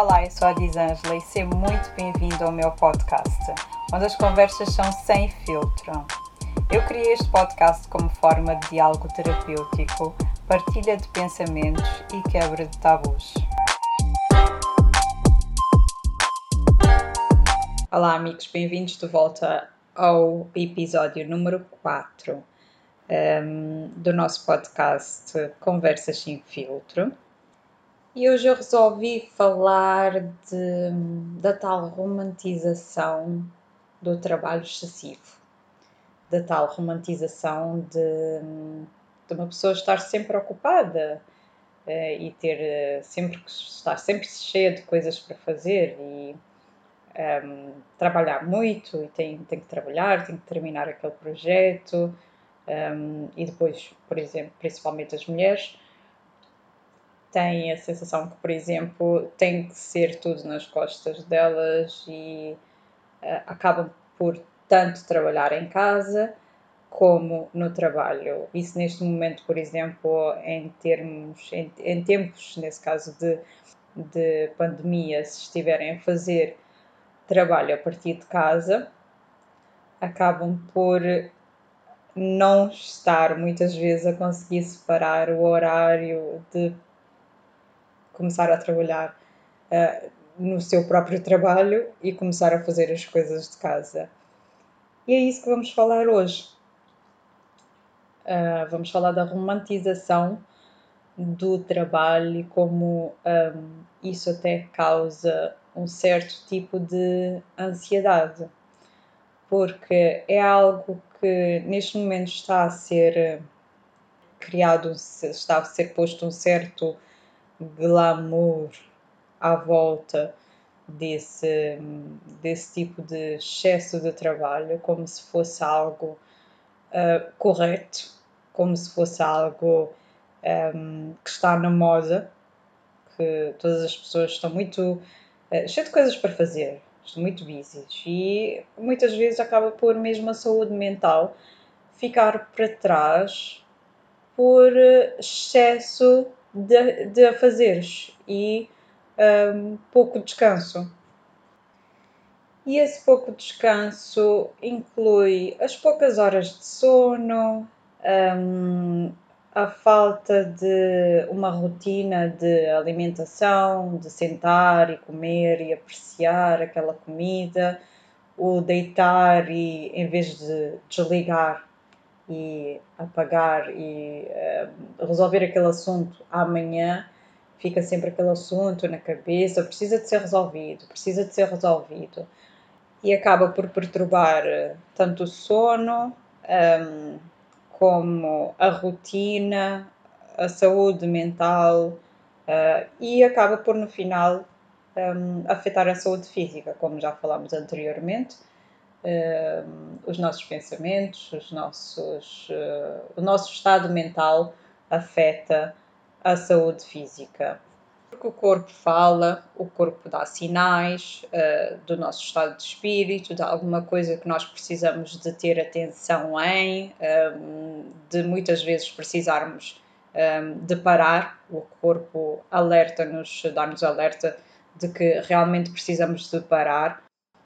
Olá, eu sou a Disângela e seja muito bem-vindo ao meu podcast, onde as conversas são sem filtro. Eu criei este podcast como forma de diálogo terapêutico, partilha de pensamentos e quebra de tabus. Olá, amigos, bem-vindos de volta ao episódio número 4 um, do nosso podcast Conversas Sem Filtro. E hoje eu resolvi falar de, da tal romantização do trabalho excessivo, da tal romantização de, de uma pessoa estar sempre ocupada uh, e ter uh, sempre estar sempre cheia de coisas para fazer e um, trabalhar muito e tem, tem que trabalhar, tem que terminar aquele projeto um, e depois, por exemplo, principalmente as mulheres têm a sensação que, por exemplo, tem que ser tudo nas costas delas e uh, acabam por tanto trabalhar em casa como no trabalho. Isso neste momento, por exemplo, em termos, em, em tempos, nesse caso de, de pandemia, se estiverem a fazer trabalho a partir de casa, acabam por não estar muitas vezes a conseguir separar o horário de começar a trabalhar uh, no seu próprio trabalho e começar a fazer as coisas de casa. E é isso que vamos falar hoje. Uh, vamos falar da romantização do trabalho e como um, isso até causa um certo tipo de ansiedade, porque é algo que neste momento está a ser criado, está a ser posto um certo glamour à volta desse, desse tipo de excesso de trabalho, como se fosse algo uh, correto, como se fosse algo um, que está na moda, que todas as pessoas estão muito uh, cheias de coisas para fazer, estão muito busy. E muitas vezes acaba por mesmo a saúde mental ficar para trás por excesso de, de afazeres e um, pouco descanso. E esse pouco descanso inclui as poucas horas de sono, um, a falta de uma rotina de alimentação, de sentar e comer e apreciar aquela comida, o deitar e em vez de desligar e apagar e uh, resolver aquele assunto amanhã, fica sempre aquele assunto na cabeça, precisa de ser resolvido, precisa de ser resolvido. E acaba por perturbar eh, tanto o sono um, ehm, como a rotina, a saúde mental uh, e acaba por no final um, ehm, afetar a saúde física, como já falámos anteriormente uh, os nossos pensamentos, os nossos, uh, o nosso estado mental afeta a saúde física. Porque o corpo fala, o corpo dá sinais uh, do nosso estado de espírito, de alguma coisa que nós precisamos de ter atenção em, um, de muitas vezes precisarmos um, de parar, o corpo alerta-nos, dá-nos alerta de que realmente precisamos de parar.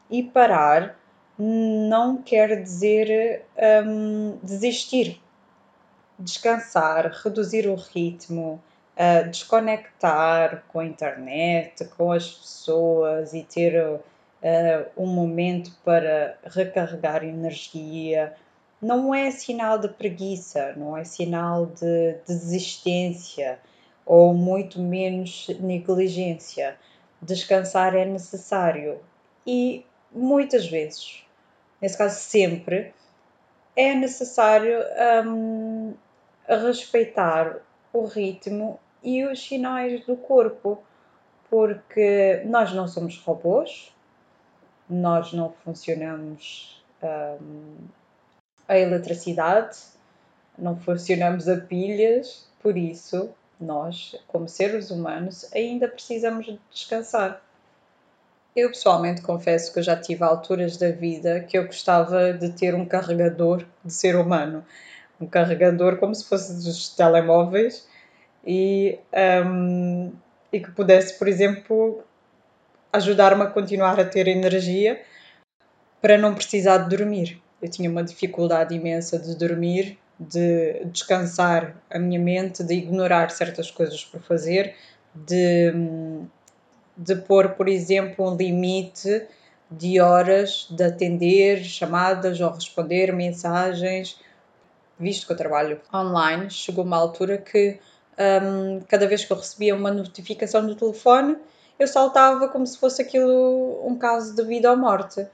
E parar não quer dizer um, desistir. Descansar, reduzir o ritmo, uh, desconectar com a internet, com as pessoas e ter uh, um momento para recarregar energia, não é sinal de preguiça, não é sinal de desistência ou muito menos negligência. Descansar é necessário e muitas vezes nesse caso sempre, é necessário um, respeitar o ritmo e os sinais do corpo, porque nós não somos robôs, nós não funcionamos um, a eletricidade, não funcionamos a pilhas, por isso nós, como seres humanos, ainda precisamos descansar. Eu pessoalmente confesso que eu já tive alturas da vida que eu gostava de ter um carregador de ser humano. Um carregador como se fosse dos telemóveis e, um, e que pudesse, por exemplo, ajudar-me a continuar a ter energia para não precisar de dormir. Eu tinha uma dificuldade imensa de dormir, de descansar a minha mente, de ignorar certas coisas por fazer, de, de pôr, por exemplo, um limite de horas de atender chamadas ou responder mensagens. Visto que eu trabalho online, chegou uma altura que um, cada vez que eu recebia uma notificação do telefone, eu saltava como se fosse aquilo um caso de vida ou morte.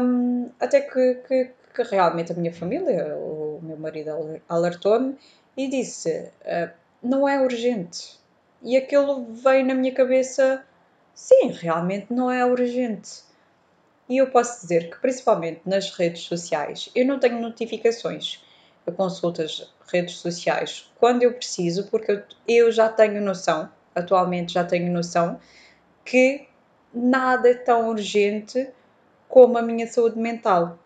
Um, até que, que, que, realmente a minha família, o meu marido alertou-me e disse: uh, não é urgente. E aquilo veio na minha cabeça: sim, realmente não é urgente. E eu posso dizer que, principalmente nas redes sociais, eu não tenho notificações. Eu consulto as redes sociais quando eu preciso, porque eu, já tenho noção, atualmente já tenho noção, que nada é tão urgente como a minha saúde mental.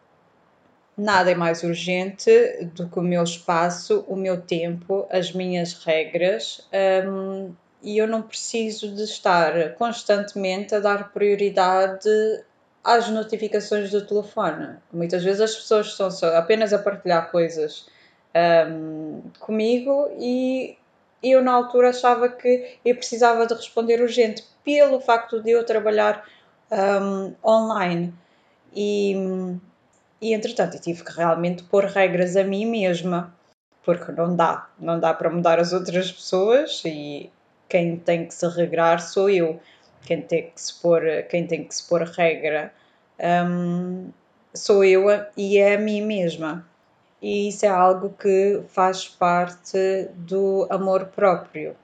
Nada é mais urgente do que o meu espaço, o meu tempo, as minhas regras, um, e eu não preciso de estar constantemente a dar prioridade às notificações do telefone. Muitas vezes as pessoas estão só apenas a partilhar coisas um, comigo e eu na altura achava que eu precisava de responder urgente pelo facto de eu trabalhar um, online e, e entretanto eu tive que realmente pôr regras a mim mesma porque não dá, não dá para mudar as outras pessoas e quem tem que se regrar sou eu quem tem que se pôr, quem tem que se pôr regra um, sou eu e é a mim mesma. E isso é algo que faz parte do amor próprio,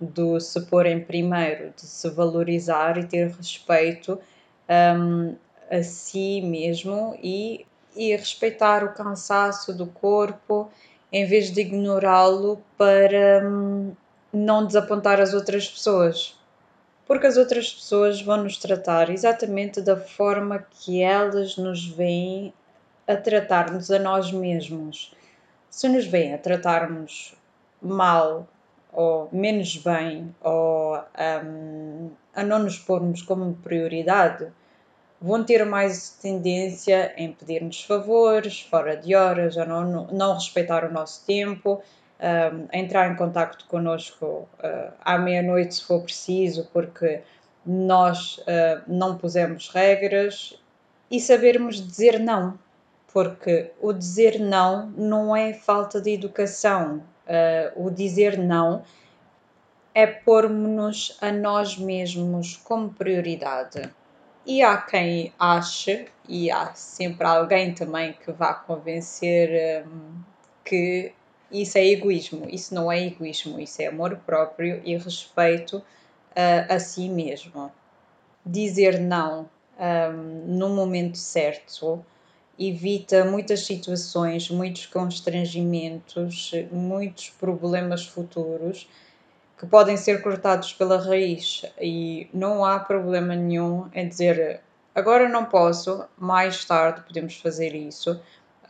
do se pôr em primeiro, de se valorizar e ter respeito um, a si mesmo e, e respeitar o cansaço do corpo em vez de ignorá-lo para um, não desapontar as outras pessoas porque as outras pessoas vão nos tratar exatamente da forma que elas nos veem a tratar-nos a nós mesmos. Se nos veem a tratar-nos mal ou menos bem ou um, a não nos pormos como prioridade, vão ter mais tendência em pedir-nos favores fora de horas, a não, não respeitar o nosso tempo, um, entrar em contato connosco uh, à meia-noite se for preciso, porque nós uh, não pusemos regras e sabermos dizer não, porque o dizer não não é falta de educação, uh, o dizer não é pormos-nos a nós mesmos como prioridade. E há quem ache, e há sempre alguém também que vá convencer um, que isso é egoísmo. Isso não é egoísmo, isso é amor próprio e respeito uh, a si mesmo. Dizer não um, no momento certo evita muitas situações, muitos constrangimentos, muitos problemas futuros que podem ser cortados pela raiz e não há problema nenhum em dizer agora não posso, mais tarde podemos fazer isso,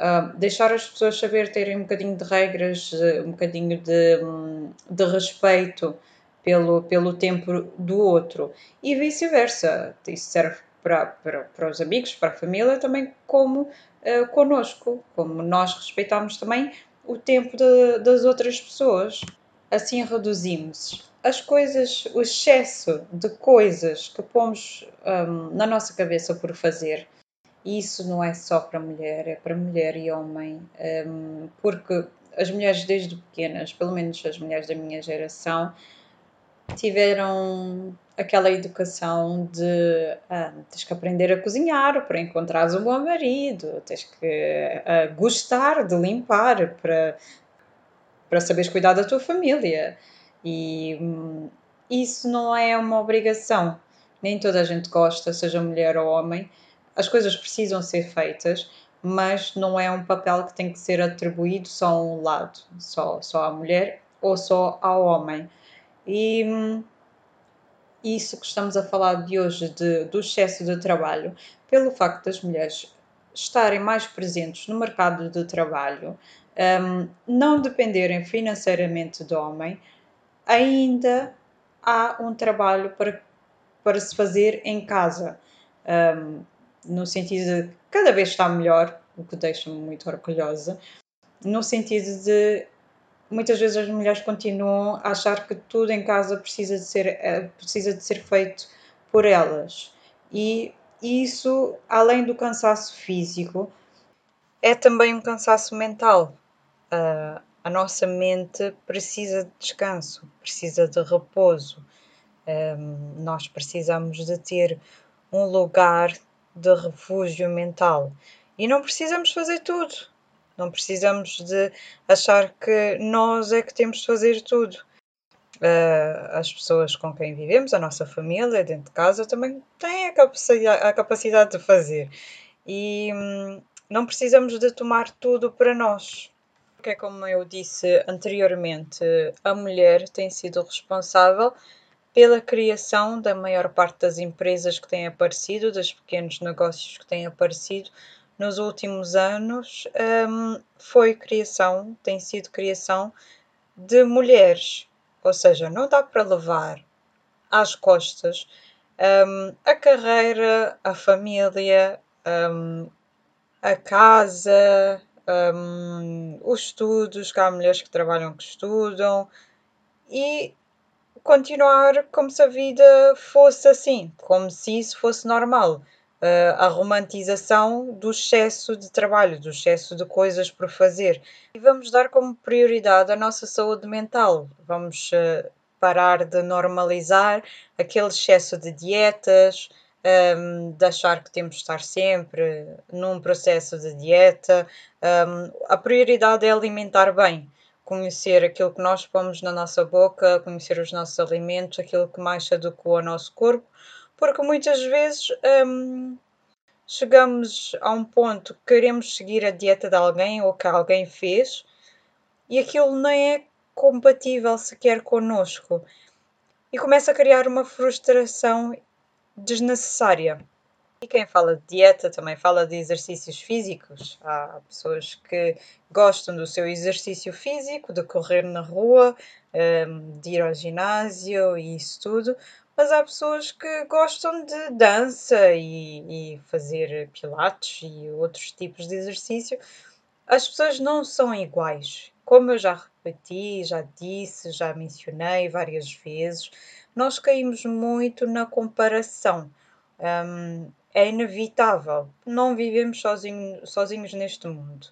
Uh, deixar as pessoas saber terem um bocadinho de regras, uh, um bocadinho de, um, de respeito pelo, pelo tempo do outro e vice-versa. Isso serve para, para, para os amigos, para a família, também como uh, connosco, como nós respeitamos também o tempo de, das outras pessoas. Assim reduzimos as coisas, o excesso de coisas que pomos um, na nossa cabeça por fazer isso não é só para mulher, é para mulher e homem, um, porque as mulheres desde pequenas, pelo menos as mulheres da minha geração, tiveram aquela educação de ah, tens que aprender a cozinhar para encontrares um bom marido, tens que uh, gostar de limpar para, para saberes cuidar da tua família. E um, isso não é uma obrigação. Nem toda a gente gosta, seja mulher ou homem, as coisas precisam ser feitas, mas não é um papel que tem que ser atribuído só a um lado, só, só à mulher ou só ao homem. E isso que estamos a falar de hoje, de, do excesso de trabalho, pelo facto das mulheres estarem mais presentes no mercado de trabalho, um, não dependerem financeiramente do homem, ainda há um trabalho para para se fazer em casa, um, no sentido de cada vez está melhor, o que deixa-me muito orgulhosa, no sentido de muitas vezes as mulheres continuam a achar que tudo em casa precisa de ser, eh, precisa de ser feito por elas. E isso, além do cansaço físico, é também um cansaço mental. Uh, a nossa mente precisa de descanso, precisa de repouso. Um, nós precisamos de ter um lugar de refúgio mental. E não precisamos fazer tudo. Não precisamos de achar que nós é que temos de fazer tudo. Uh, as pessoas com quem vivemos, a nossa família, dentro de casa, também têm a capacidade, a capacidade de fazer. E hum, não precisamos de tomar tudo para nós. Porque, como eu disse anteriormente, a mulher tem sido responsável pela criação da maior parte das empresas que têm aparecido, dos pequenos negócios que têm aparecido nos últimos anos, um, foi criação, tem sido criação de mulheres. Ou seja, não dá para levar às costas um, a carreira, a família, um, a casa, um, os estudos, que há mulheres que trabalham que estudam, e continuar como se a vida fosse assim, como se isso fosse normal. Uh, a romantização do excesso de trabalho, do excesso de coisas por fazer. E vamos dar como prioridade a nossa saúde mental. Vamos uh, parar de normalizar aquele excesso de dietas, um, de achar que temos de estar sempre num processo de dieta. Um, a prioridade é alimentar bem, conhecer aquilo que nós pomos na nossa boca, conhecer os nossos alimentos, aquilo que mais se adequa ao nosso corpo, porque muitas vezes um, chegamos a um ponto que queremos seguir a dieta de alguém ou que alguém fez e aquilo nem é compatível sequer connosco. E começa a criar uma frustração desnecessária. E quem fala de dieta também fala de exercícios físicos. Há pessoas que gostam do seu exercício físico, de correr na rua, hum, de ir ao ginásio e isso tudo, mas há pessoas que gostam de dança e, e fazer pilates e outros tipos de exercício. As pessoas não são iguais. Como eu já repeti, já disse, já mencionei várias vezes, nós caímos muito na comparação. Um, é inevitável. Não vivemos sozinho, sozinhos neste mundo.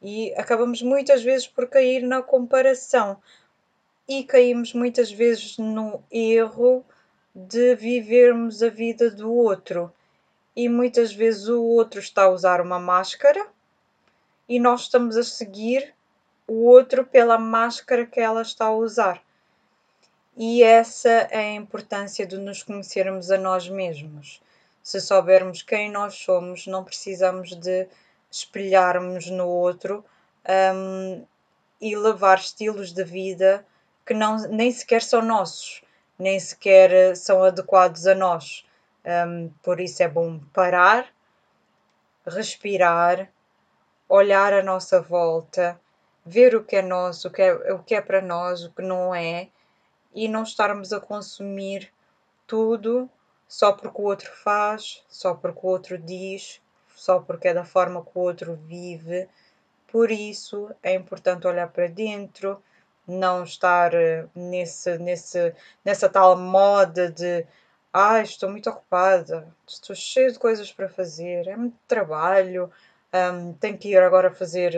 E acabamos muitas vezes por cair na comparação. E caímos muitas vezes no erro de vivermos a vida do outro. E muitas vezes o outro está a usar uma máscara e nós estamos a seguir o outro pela máscara que ela está a usar. E essa é a importância de nos conhecermos a nós mesmos. Se soubermos quem nós somos, não precisamos de espelharmos no outro um, e levar estilos de vida que não, nem sequer são nossos, nem sequer eh, são adequados a nós. Um, por isso é bom parar, respirar, olhar à nossa volta, ver o que é nosso, o que é, o que é para nós, o que não é e não estarmos a consumir tudo só porque o outro faz, só porque o outro diz, só porque é da forma que o outro vive. Por isso é importante olhar para dentro, não estar eh, nesse, nesse, nessa tal moda de ah, estou muito ocupada, estou cheio de coisas para fazer, é muito trabalho, um, tenho que ir agora fazer,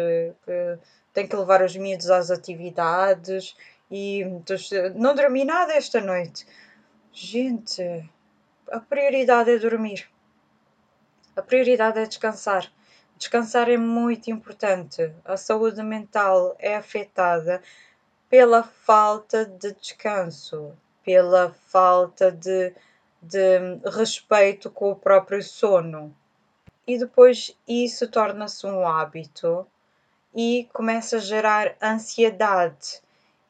uh, tenho que levar os miúdos às atividades e não dormi nada esta noite. Gente, a prioridade é dormir. A prioridade é descansar. Descansar é muito importante. A saúde mental é afetada pela falta de descanso, pela falta de, de respeito com o próprio sono. E depois isso torna-se um hábito e começa a gerar ansiedade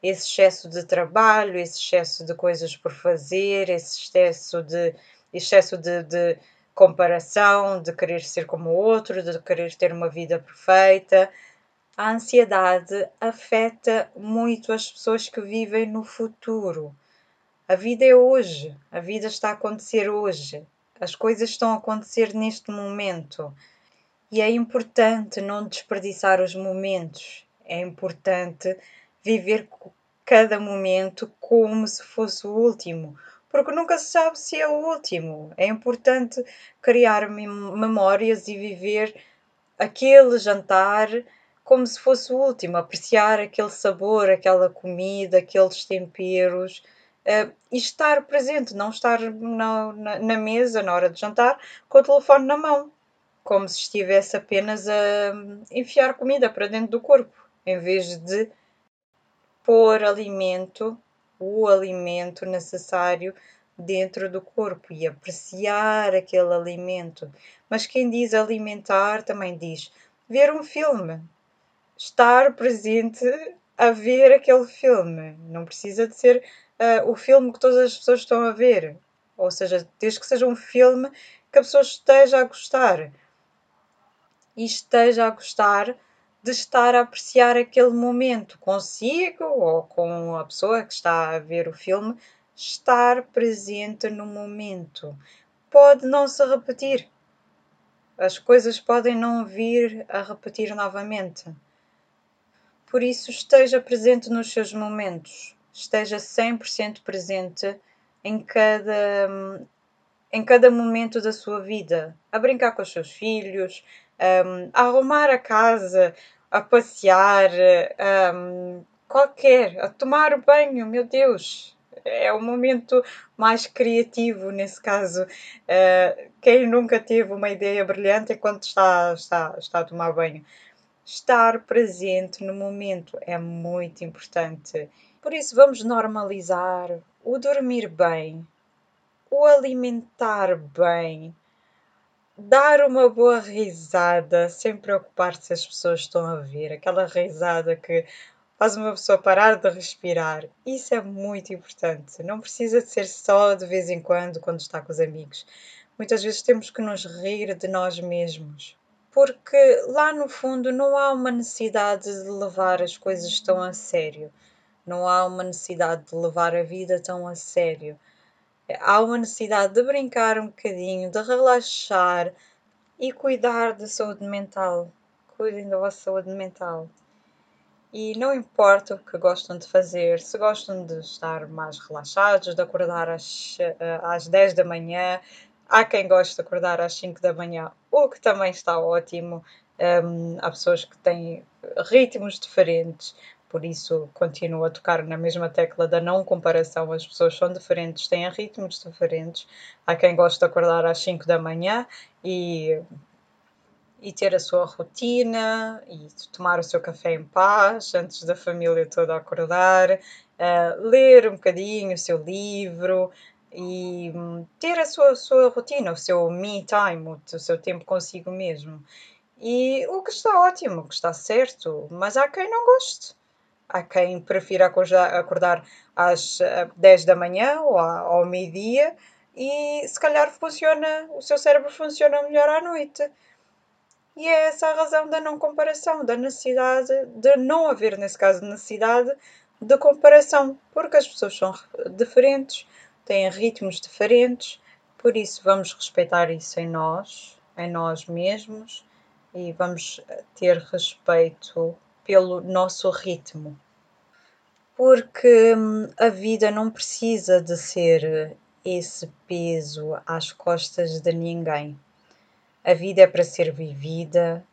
esse excesso de trabalho, esse excesso de coisas por fazer, esse excesso de, excesso de, de comparação, de querer ser como o outro, de querer ter uma vida perfeita. A ansiedade afeta muito as pessoas que vivem no futuro. A vida é hoje, a vida está a acontecer hoje, as coisas estão a acontecer neste momento. E é importante não desperdiçar os momentos, é importante viver cada momento como se fosse o último, porque nunca se sabe se é o último. É importante criar memórias e viver aquele jantar como se fosse o último, apreciar aquele sabor, aquela comida, aqueles temperos. Uh, e estar presente, não estar na, na, na, mesa na hora de jantar com o telefone na mão, como se estivesse apenas a enfiar comida para dentro do corpo, em vez de pôr alimento, o alimento necessário dentro do corpo e apreciar aquele alimento. Mas quem diz alimentar também diz ver um filme, estar presente a ver aquele filme. Não precisa de ser uh, o filme que todas as pessoas estão a ver. Ou seja, desde que seja um filme que a pessoa esteja a gostar. E esteja a gostar de estar a apreciar aquele momento consigo ou com a pessoa que está a ver o filme, estar presente no momento. Pode não se repetir. As coisas podem não vir a repetir novamente. Por isso, esteja presente nos seus momentos. Esteja 100% presente em cada, em cada momento da sua vida. A brincar com os seus filhos, a arrumar a casa, a passear, um, qualquer, a tomar banho, meu Deus, é o momento mais criativo nesse caso. Uh, quem nunca teve uma ideia brilhante enquanto está, está, está a tomar banho? Estar presente no momento é muito importante. Por isso, vamos normalizar o dormir bem, o alimentar bem, dar uma boa risada sem preocupar-se se as pessoas estão a ver, aquela risada que faz uma pessoa parar de respirar. Isso é muito importante. Não precisa de ser só de vez em quando, quando está com os amigos. Muitas vezes temos que nos rir de nós mesmos. Porque lá no fundo não há uma necessidade de levar as coisas tão a sério. Não há uma necessidade de levar a vida tão a sério há uma necessidade de brincar um bocadinho, de relaxar e cuidar da saúde mental. Cuidem da vossa saúde mental. E não importa o que gostam de fazer, se gostam de estar mais relaxados, de acordar às, eh, às 10 da manhã, há quem goste de acordar às 5 da manhã, o que também está ótimo. Um, há pessoas que têm ritmos diferentes, por isso continuo a tocar na mesma tecla da não comparação. As pessoas são diferentes, têm ritmos diferentes. Há quem goste de acordar às 5 da manhã e, e ter a sua rotina e tomar o seu café em paz antes da família toda acordar, uh, ler um bocadinho o seu livro e um, ter a sua, sua rotina, o seu me time, o seu tempo consigo mesmo. E o que está ótimo, o que está certo, mas há quem não goste. Há quem prefira acordar às 10 eh, da manhã ou ao meio-dia e se calhar funciona, o seu cérebro funciona melhor à noite. E é essa a razão da não comparação, da necessidade de não haver, nesse caso, necessidade de comparação, porque as pessoas são diferentes, têm ritmos diferentes, por isso vamos respeitar isso em nós, em nós mesmos e vamos ter respeito pelo nosso ritmo. Porque hum, a vida não precisa de ser esse peso às costas de ninguém. A vida é para ser vivida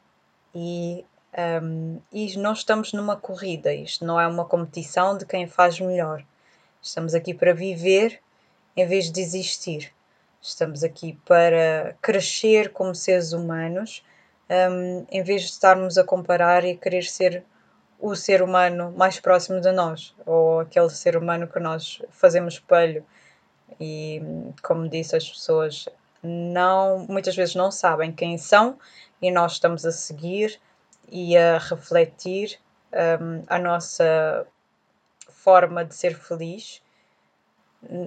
e, um, e nós estamos numa corrida. Isto não é uma competição de quem faz melhor. Estamos aqui para viver em vez de existir. Estamos aqui para crescer como seres humanos um, em vez de estarmos a comparar e querer ser o ser humano mais próximo de nós, ou aquele ser humano que nós fazemos espelho. E, como disse, as pessoas não, muitas vezes não sabem quem são e nós estamos a seguir e a refletir um, a nossa forma de ser feliz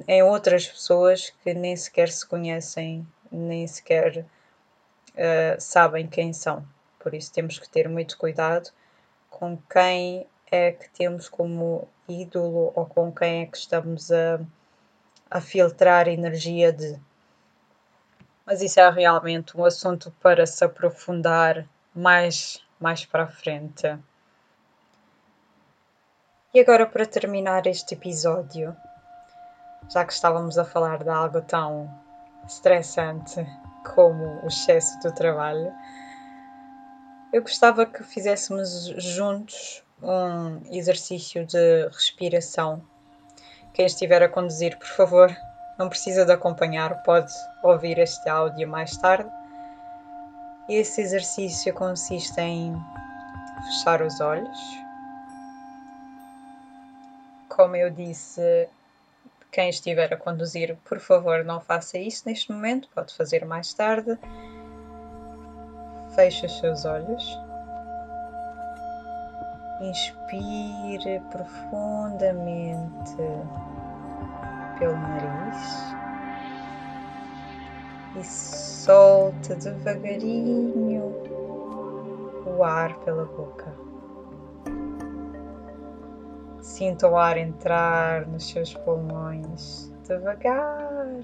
em outras pessoas que nem sequer se conhecem, nem sequer uh, sabem quem são. Por isso temos que ter muito cuidado com quem é que temos como ídolo ou com quem é que estamos a, a filtrar energia de. Mas isso é realmente um assunto para se aprofundar mais, mais para a frente. E agora, para terminar este episódio, já que estávamos a falar de algo tão estressante como o excesso do trabalho, eu gostava que fizéssemos juntos um exercício de respiração. Quem estiver a conduzir, por favor, não precisa de acompanhar, pode ouvir este áudio mais tarde. Esse exercício consiste em fechar os olhos. Como eu disse, quem estiver a conduzir, por favor, não faça isso neste momento, pode fazer mais tarde. Feche os seus olhos. Inspire profundamente pelo nariz e solte devagarinho o ar pela boca. Sinta o ar entrar nos seus pulmões devagar,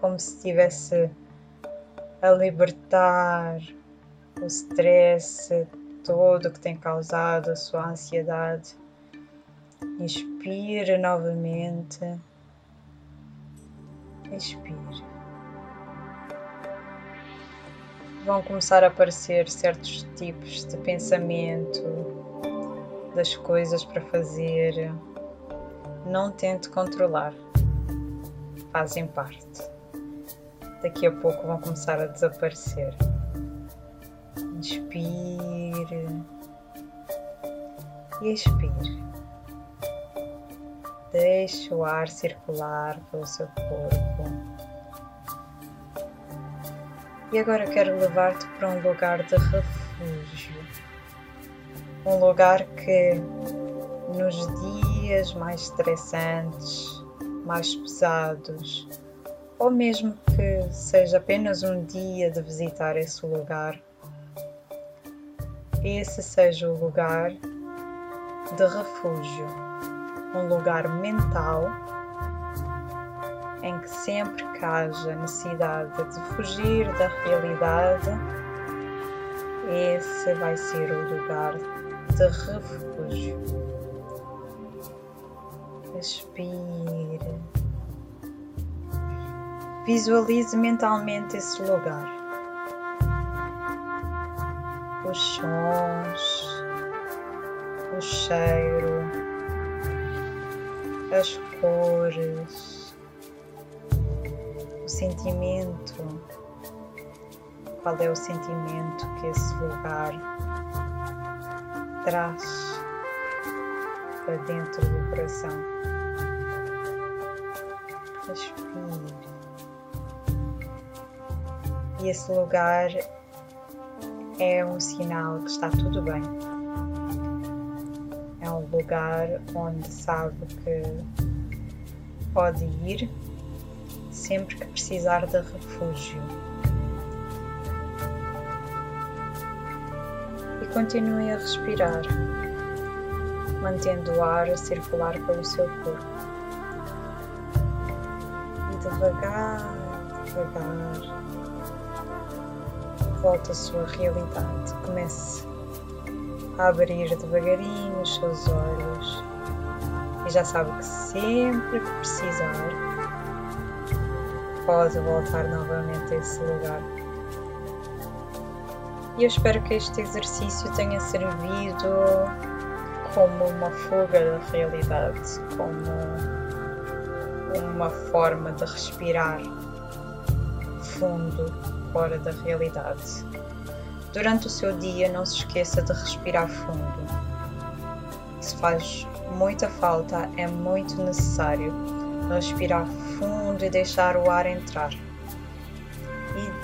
como se estivesse a libertar o stress todo que tem causado a sua ansiedade. Inspire novamente. Expire. Vão começar a aparecer certos tipos de pensamento, das coisas para fazer. Não tente controlar. Fazem parte. Daqui a pouco vão começar a desaparecer. Inspire e expire. Deixe o ar circular pelo seu corpo. E agora quero levar-te para um lugar de refúgio. Um lugar que nos dias mais estressantes, mais pesados, ou mesmo que seja apenas um dia de visitar esse lugar, esse seja o lugar de refúgio, um lugar mental em que sempre que haja necessidade de fugir da realidade, esse vai ser o lugar de refúgio. Respire. Visualize mentalmente esse lugar os sons, o cheiro, as cores, o sentimento. Qual é o sentimento que esse lugar traz para dentro do coração? Respire. E esse lugar é um sinal que está tudo bem. É um lugar onde sabe que pode ir sempre que precisar de refúgio. Continue a respirar, mantendo o ar a circular pelo seu corpo. E devagar, devagar volta à sua realidade. Comece a abrir devagarinho os seus olhos e já sabe que sempre que precisar pode voltar novamente a esse lugar. E eu espero que este exercício tenha servido como uma fuga da realidade, como uma forma de respirar fundo fora da realidade. Durante o seu dia, não se esqueça de respirar fundo. Se faz muita falta, é muito necessário respirar fundo e deixar o ar entrar.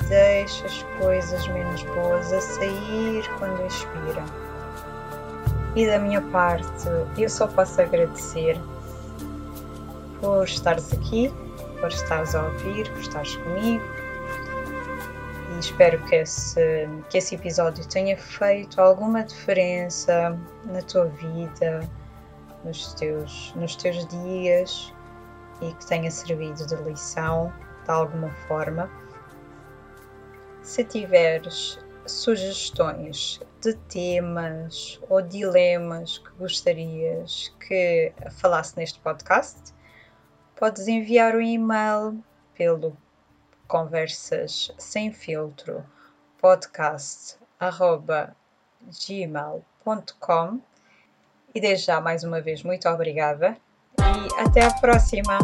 Deixe as coisas menos boas a sair quando expira. E da minha parte, eu só posso agradecer por estares aqui, por estares a ouvir, por estares comigo e espero que esse, que esse episódio tenha feito alguma diferença na tua vida, nos teus, nos teus dias e que tenha servido de lição de alguma forma. Se tiveres sugestões de temas ou dilemas que gostarias que falasse neste podcast, podes enviar um e-mail pelo conversas sem filtro podcast arroba gmail.com e desde já mais uma vez muito obrigada e até a próxima!